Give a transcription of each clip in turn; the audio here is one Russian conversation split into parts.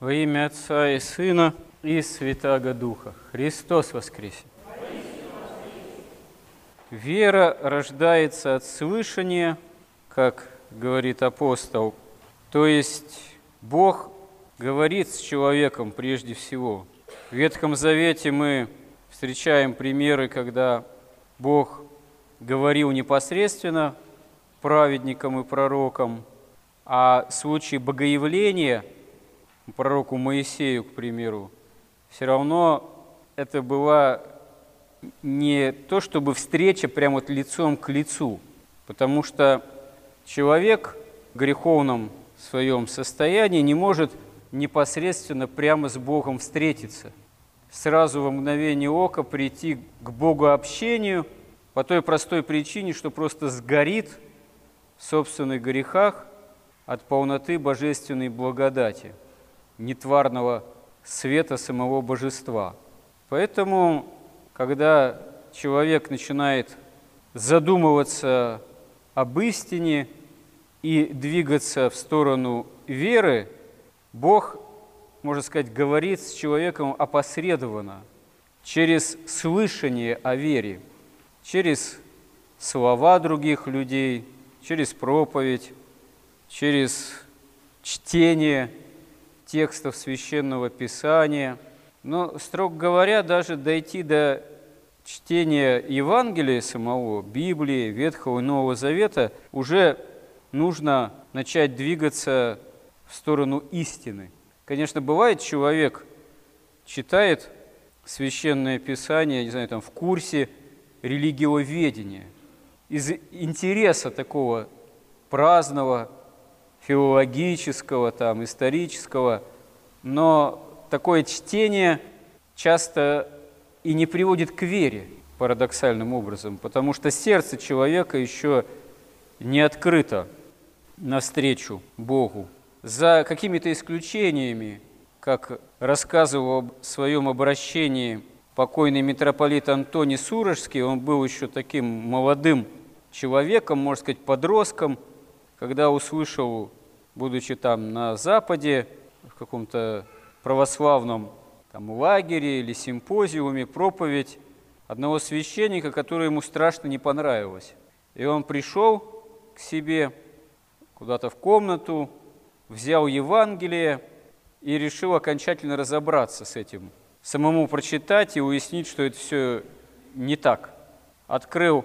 Во имя Отца и Сына и Святаго Духа. Христос воскресе! Вера рождается от слышания, как говорит апостол. То есть Бог говорит с человеком прежде всего. В Ветхом Завете мы встречаем примеры, когда Бог говорил непосредственно праведникам и пророкам, а случаи богоявления пророку Моисею, к примеру, все равно это была не то чтобы встреча прямо вот лицом к лицу, потому что человек в греховном своем состоянии не может непосредственно прямо с Богом встретиться, сразу во мгновение ока прийти к Богу общению по той простой причине, что просто сгорит в собственных грехах от полноты божественной благодати, нетварного света самого божества. Поэтому когда человек начинает задумываться об истине и двигаться в сторону веры, Бог, можно сказать, говорит с человеком опосредованно, через слышание о вере, через слова других людей, через проповедь, через чтение текстов священного писания – но, строго говоря, даже дойти до чтения Евангелия самого, Библии, Ветхого и Нового Завета, уже нужно начать двигаться в сторону истины. Конечно, бывает, человек читает священное писание, не знаю, там в курсе религиоведения, из интереса такого праздного, филологического, там, исторического, но такое чтение часто и не приводит к вере парадоксальным образом, потому что сердце человека еще не открыто навстречу Богу. За какими-то исключениями, как рассказывал в своем обращении покойный митрополит Антоний Сурожский, он был еще таким молодым человеком, можно сказать, подростком, когда услышал, будучи там на Западе, в каком-то православном там, лагере или симпозиуме проповедь одного священника, которая ему страшно не понравилась. И он пришел к себе куда-то в комнату, взял Евангелие и решил окончательно разобраться с этим, самому прочитать и уяснить, что это все не так. Открыл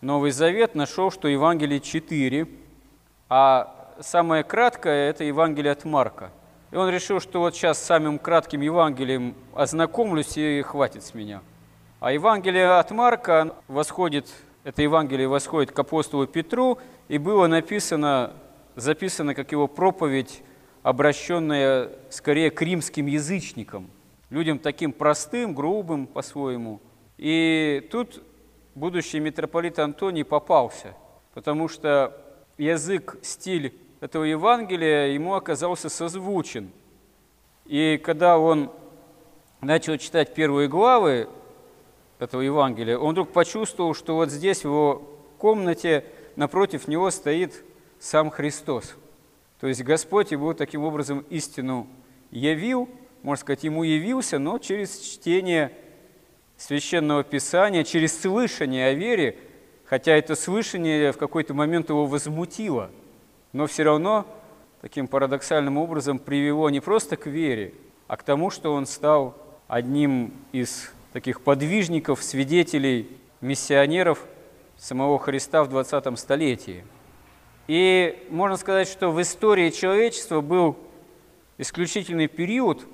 Новый Завет, нашел, что Евангелие 4, а самое краткое – это Евангелие от Марка – и он решил, что вот сейчас самым кратким Евангелием ознакомлюсь и хватит с меня. А Евангелие от Марка восходит, это Евангелие восходит к апостолу Петру, и было написано, записано как его проповедь, обращенная скорее к римским язычникам, людям таким простым, грубым по-своему. И тут будущий митрополит Антоний попался, потому что язык, стиль этого Евангелия ему оказался созвучен. И когда он начал читать первые главы этого Евангелия, он вдруг почувствовал, что вот здесь, в его комнате, напротив него стоит сам Христос. То есть Господь его таким образом истину явил, можно сказать, ему явился, но через чтение Священного Писания, через слышание о вере, хотя это слышание в какой-то момент его возмутило – но все равно таким парадоксальным образом привело не просто к вере, а к тому, что он стал одним из таких подвижников, свидетелей, миссионеров самого Христа в 20 столетии. И можно сказать, что в истории человечества был исключительный период,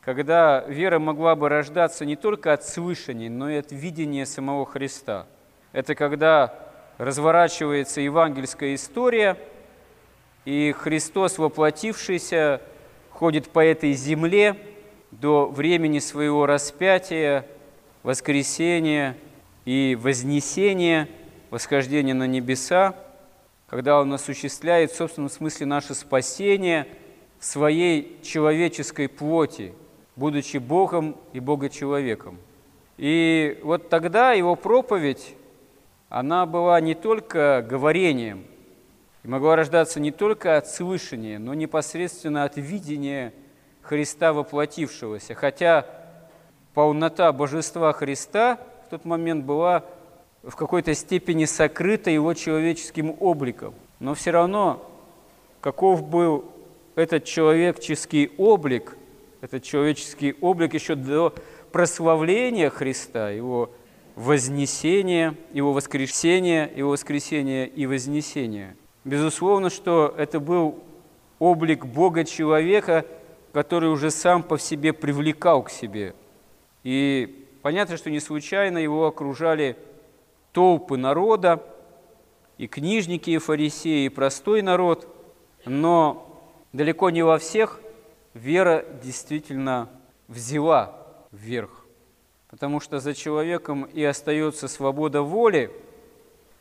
когда вера могла бы рождаться не только от слышания, но и от видения самого Христа. Это когда разворачивается евангельская история – и Христос, воплотившийся, ходит по этой земле до времени своего распятия, воскресения и вознесения, восхождения на небеса, когда Он осуществляет в собственном смысле наше спасение в своей человеческой плоти, будучи Богом и Богочеловеком. И вот тогда Его проповедь, она была не только говорением – и могла рождаться не только от слышания, но непосредственно от видения Христа воплотившегося. Хотя полнота божества Христа в тот момент была в какой-то степени сокрыта его человеческим обликом. Но все равно, каков был этот человеческий облик, этот человеческий облик еще до прославления Христа, его вознесения, его воскресения, его воскресения и вознесения. Безусловно, что это был облик Бога-человека, который уже сам по себе привлекал к себе. И понятно, что не случайно его окружали толпы народа, и книжники, и фарисеи, и простой народ, но далеко не во всех вера действительно взяла вверх, потому что за человеком и остается свобода воли,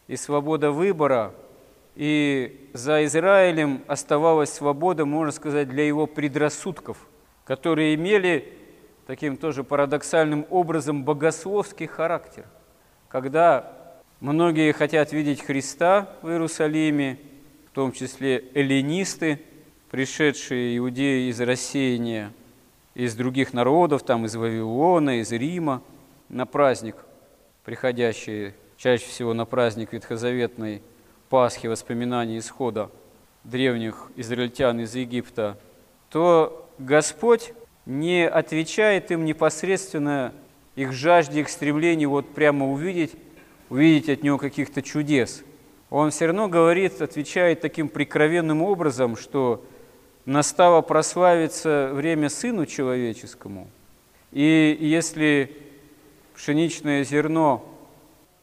и свобода выбора, и за Израилем оставалась свобода, можно сказать, для его предрассудков, которые имели таким тоже парадоксальным образом богословский характер, когда Многие хотят видеть Христа в Иерусалиме, в том числе эллинисты, пришедшие иудеи из рассеяния, из других народов, там из Вавилона, из Рима, на праздник, приходящие чаще всего на праздник ветхозаветной Пасхи, воспоминания исхода древних израильтян из Египта, то Господь не отвечает им непосредственно их жажде, их стремлению вот прямо увидеть увидеть от него каких-то чудес. Он все равно говорит, отвечает таким прикровенным образом, что настало прославиться время Сыну Человеческому. И если пшеничное зерно,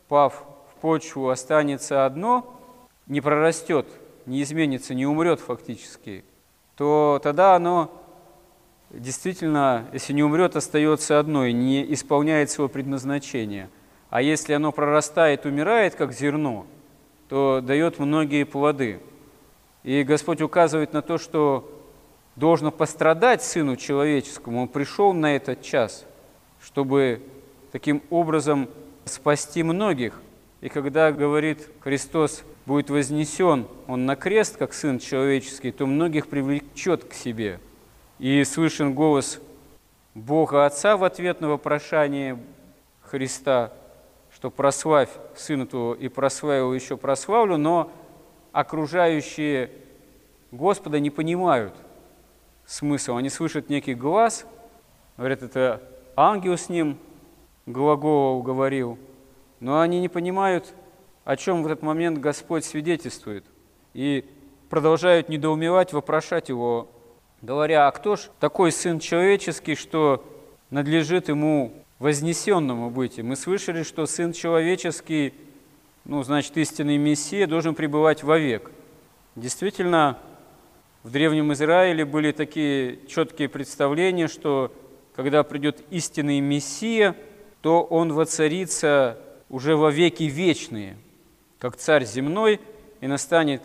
пав в почву, останется одно, не прорастет, не изменится, не умрет фактически, то тогда оно действительно, если не умрет, остается одно и не исполняет своего предназначения – а если оно прорастает, умирает, как зерно, то дает многие плоды. И Господь указывает на то, что должно пострадать Сыну Человеческому. Он пришел на этот час, чтобы таким образом спасти многих. И когда, говорит Христос, будет вознесен Он на крест, как Сын Человеческий, то многих привлечет к себе. И слышен голос Бога Отца в ответ на вопрошание Христа – что прославь Сына Твоего и прославил еще прославлю, но окружающие Господа не понимают смысл. Они слышат некий глаз, говорят, это ангел с ним глагол говорил, но они не понимают, о чем в этот момент Господь свидетельствует, и продолжают недоумевать, вопрошать его, говоря, а кто ж такой Сын Человеческий, что надлежит ему вознесенному быть. Мы слышали, что Сын Человеческий, ну, значит, истинный Мессия, должен пребывать вовек. Действительно, в Древнем Израиле были такие четкие представления, что когда придет истинный Мессия, то он воцарится уже во веки вечные, как царь земной, и настанет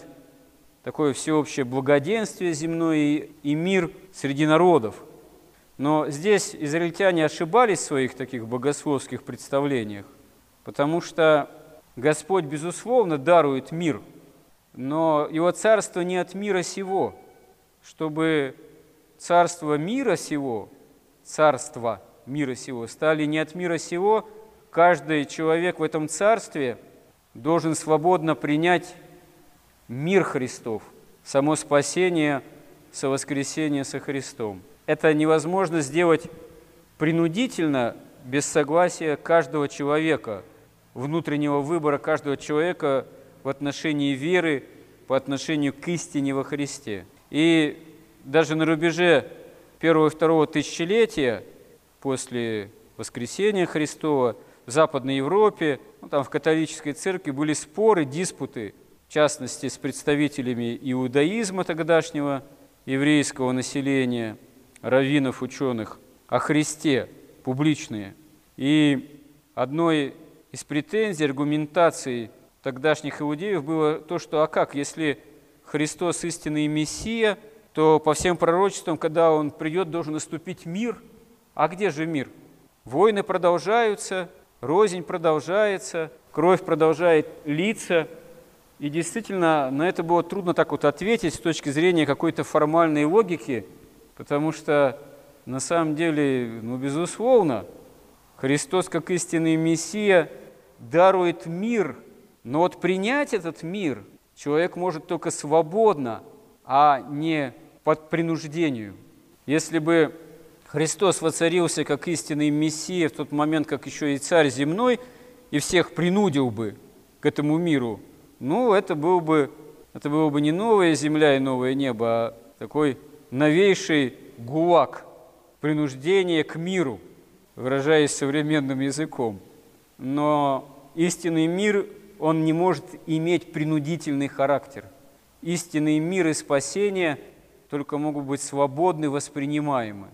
такое всеобщее благоденствие земное и мир среди народов – но здесь израильтяне ошибались в своих таких богословских представлениях, потому что Господь, безусловно, дарует мир, но Его царство не от мира сего, чтобы царство мира сего, царство мира сего стали не от мира сего, каждый человек в этом царстве должен свободно принять мир Христов, само спасение со воскресения со Христом – это невозможно сделать принудительно, без согласия каждого человека, внутреннего выбора каждого человека в отношении веры, по отношению к истине во Христе. И даже на рубеже первого и второго тысячелетия после воскресения Христова в Западной Европе, ну, там в католической церкви были споры, диспуты, в частности, с представителями иудаизма тогдашнего еврейского населения – раввинов, ученых о Христе, публичные. И одной из претензий, аргументаций тогдашних иудеев было то, что а как, если Христос истинный Мессия, то по всем пророчествам, когда Он придет, должен наступить мир. А где же мир? Войны продолжаются, рознь продолжается, кровь продолжает литься. И действительно, на это было трудно так вот ответить с точки зрения какой-то формальной логики – Потому что на самом деле, ну, безусловно, Христос как истинный Мессия дарует мир, но вот принять этот мир человек может только свободно, а не под принуждением. Если бы Христос воцарился как истинный Мессия в тот момент, как еще и царь земной, и всех принудил бы к этому миру, ну, это был бы, это было бы не новая земля и новое небо, а такой новейший гулаг, принуждение к миру, выражаясь современным языком. Но истинный мир, он не может иметь принудительный характер. Истинный мир и спасение только могут быть свободны, воспринимаемы.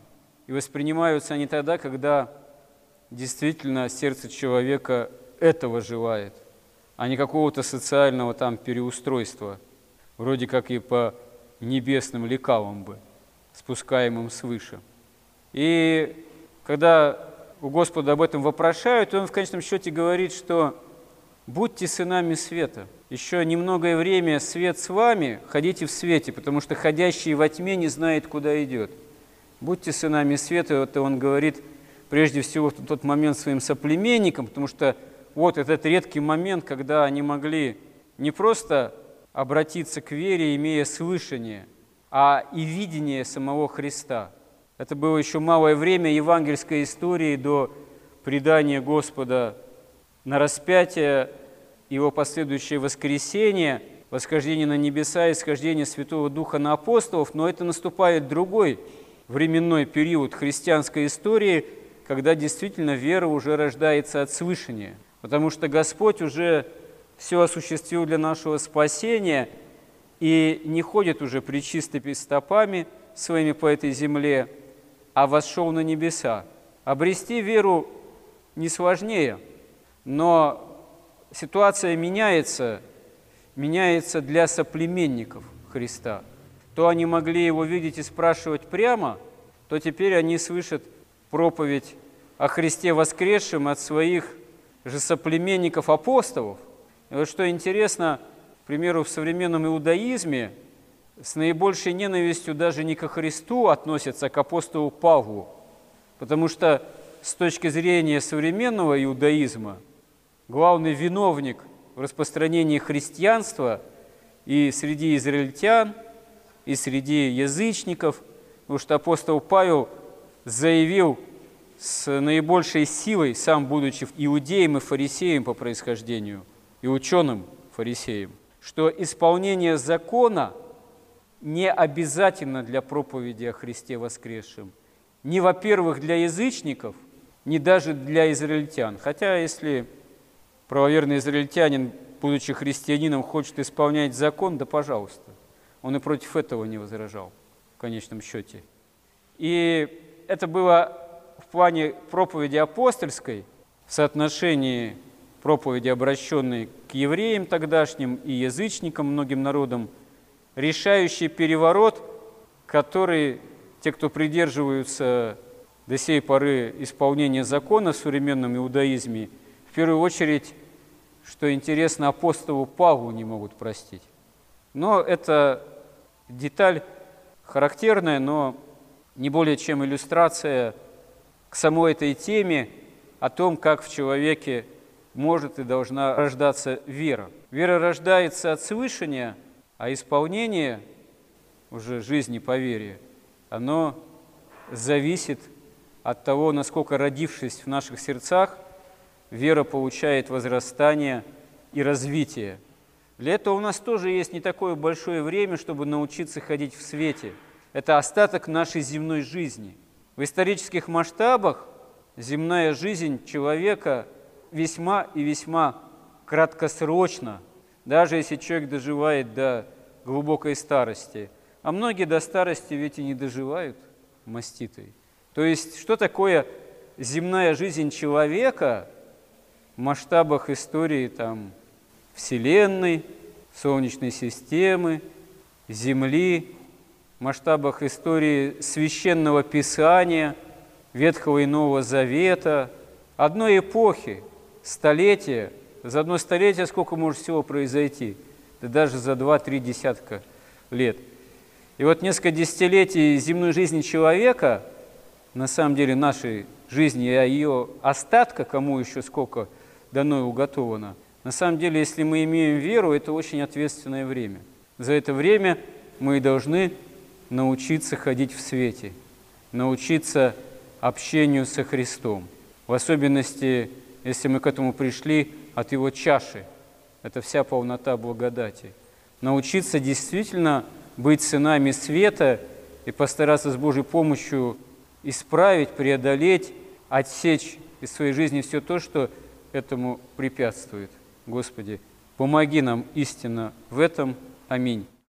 И воспринимаются они тогда, когда действительно сердце человека этого желает, а не какого-то социального там переустройства, вроде как и по небесным лекалам бы, спускаемым свыше. И когда у Господа об этом вопрошают, Он в конечном счете говорит, что «будьте сынами света». Еще немногое время свет с вами, ходите в свете, потому что ходящий во тьме не знает, куда идет. Будьте сынами света, это он говорит прежде всего в тот момент своим соплеменникам, потому что вот этот редкий момент, когда они могли не просто обратиться к вере, имея слышание, а и видение самого Христа. Это было еще малое время евангельской истории до предания Господа на распятие, его последующее воскресение, восхождение на небеса и схождение Святого Духа на апостолов, но это наступает другой временной период христианской истории, когда действительно вера уже рождается от слышания, потому что Господь уже все осуществил для нашего спасения – и не ходит уже причистыми стопами своими по этой земле, а вошел на небеса. Обрести веру не сложнее, но ситуация меняется, меняется для соплеменников Христа. То они могли его видеть и спрашивать прямо, то теперь они слышат проповедь о Христе воскресшем от своих же соплеменников-апостолов. И вот что интересно – к примеру, в современном иудаизме с наибольшей ненавистью даже не ко Христу относятся, а к апостолу Павлу, потому что с точки зрения современного иудаизма главный виновник в распространении христианства и среди израильтян, и среди язычников, потому что апостол Павел заявил с наибольшей силой, сам будучи иудеем и фарисеем по происхождению, и ученым фарисеем, что исполнение закона не обязательно для проповеди о Христе воскресшем. Не, во-первых, для язычников, не даже для израильтян. Хотя, если правоверный израильтянин, будучи христианином, хочет исполнять закон, да пожалуйста. Он и против этого не возражал, в конечном счете. И это было в плане проповеди апостольской, в соотношении проповеди, обращенной к евреям тогдашним и язычникам, многим народам, решающий переворот, который те, кто придерживаются до сей поры исполнения закона в современном иудаизме, в первую очередь, что интересно, апостолу Павлу не могут простить. Но это деталь характерная, но не более чем иллюстрация к самой этой теме о том, как в человеке может и должна рождаться вера. Вера рождается от слышания, а исполнение уже жизни по вере, оно зависит от того, насколько родившись в наших сердцах, вера получает возрастание и развитие. Для этого у нас тоже есть не такое большое время, чтобы научиться ходить в свете. Это остаток нашей земной жизни. В исторических масштабах земная жизнь человека – весьма и весьма краткосрочно, даже если человек доживает до глубокой старости. А многие до старости ведь и не доживают маститой. То есть, что такое земная жизнь человека в масштабах истории там, Вселенной, Солнечной системы, Земли, в масштабах истории священного Писания, Ветхого и Нового Завета, одной эпохи – столетие, за одно столетие сколько может всего произойти? Да даже за два-три десятка лет. И вот несколько десятилетий земной жизни человека, на самом деле нашей жизни, а ее остатка, кому еще сколько дано и уготовано, на самом деле, если мы имеем веру, это очень ответственное время. За это время мы должны научиться ходить в свете, научиться общению со Христом. В особенности, если мы к этому пришли от Его чаши. Это вся полнота благодати. Научиться действительно быть сынами света и постараться с Божьей помощью исправить, преодолеть, отсечь из своей жизни все то, что этому препятствует. Господи, помоги нам истинно в этом. Аминь.